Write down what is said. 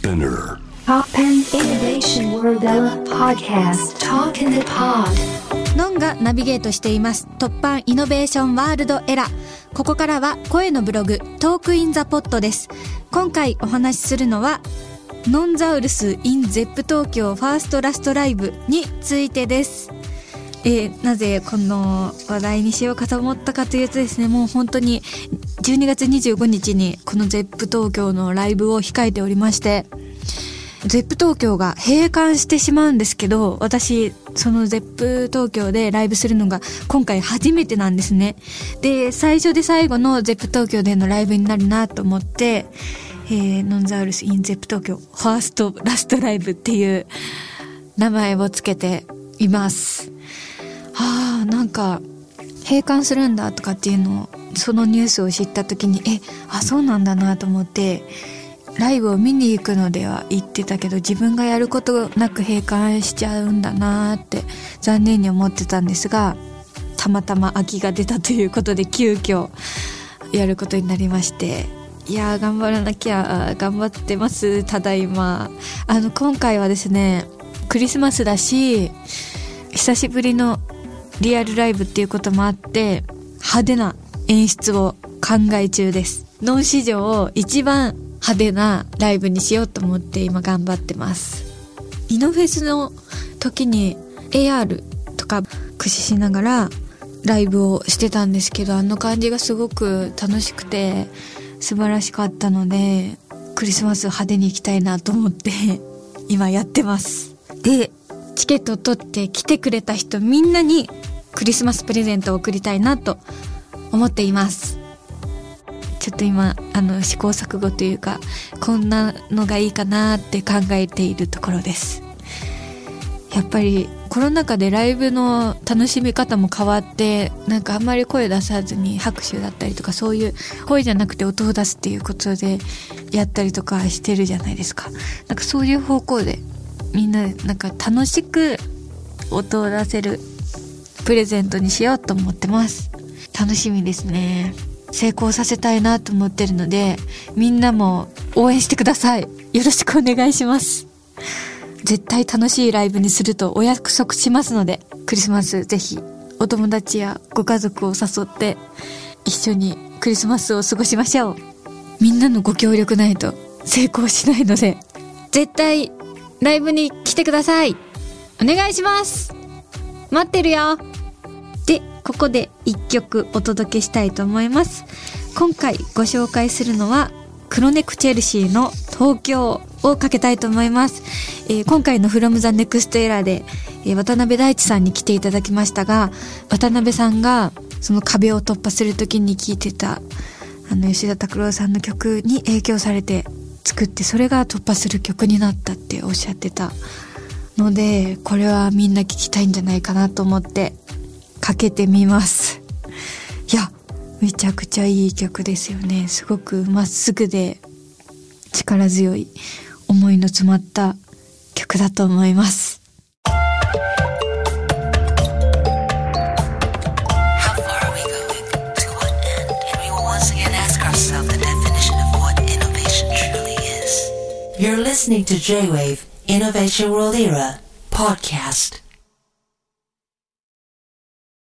SPINEAR. Innovation World Podcast. Talk in the Pod. ノンがナビゲートしています。 TOPPAN Innovation World ERA。ここからは声のブログ Talk in the Pod です。今回お話しするのはノンザウルス in ゼップ東京 First Last Live についてです。えーなぜこの話題にしようかと思ったかというとですねもう本当に12月25日にこのゼップ東京のライブを控えておりましてゼップ東京が閉館してしまうんですけど、私、そのゼップ東京でライブするのが今回初めてなんですね。で、最初で最後のゼップ東京でのライブになるなと思って、えー、ノンザウルス in ゼップ東京 First Last Live っていう名前をつけています。はあ、なんか、閉館するんだとかっていうのを、そのニュースを知った時に、え、あ、そうなんだなと思って、ライブを見に行くのでは言ってたけど自分がやることなく閉館しちゃうんだなって残念に思ってたんですがたまたま空きが出たということで急遽やることになりましていやー頑張らなきゃ頑張ってますただいま。あの今回はですねクリスマスだし久しぶりのリアルライブっていうこともあって派手な演出を考え中です。ノン史上一番派手なライブにしようと思って今頑張ってます。イノフェスの時に AR とか駆使しながらライブをしてたんですけどあの感じがすごく楽しくて素晴らしかったのでクリスマス派手に行きたいなと思って 今やってます。でチケットを取って来てくれた人みんなにクリスマスプレゼントを贈りたいなと思っています。ちょっと今あの試行錯誤というかこんなのがいいかなって考えているところです。やっぱりコロナ禍でライブの楽しみ方も変わってなんかあんまり声出さずに拍手だったりとかそういう声じゃなくて音を出すっていうことでやったりとかしてるじゃないですか。なんかそういう方向でみんななんか楽しく音を出せるプレゼントにしようと思ってます。楽しみですね。成功させたいなと思ってるのでみんなも応援してください。よろしくお願いします。絶対楽しいライブにするとお約束しますのでクリスマスぜひお友達やご家族を誘って一緒にクリスマスを過ごしましょう。みんなのご協力ないと成功しないので絶対ライブに来てください。お願いします。待ってるよ、ここで一曲お届けしたいと思います。今回ご紹介するのは、クロネクチェルシーの東京をかけたいと思います。えー今回の From the Next Era で、えー渡辺大地さんに来ていただきましたが、渡辺さんがその壁を突破するときに聴いてた、あの吉田拓郎さんの曲に影響されて作って、それが突破する曲になったっておっしゃってたので、これはみんな聴きたいんじゃないかなと思っていや、めちゃくちゃいい曲ですよね。すごくまっすぐで力強い思いの詰まった曲だと思います。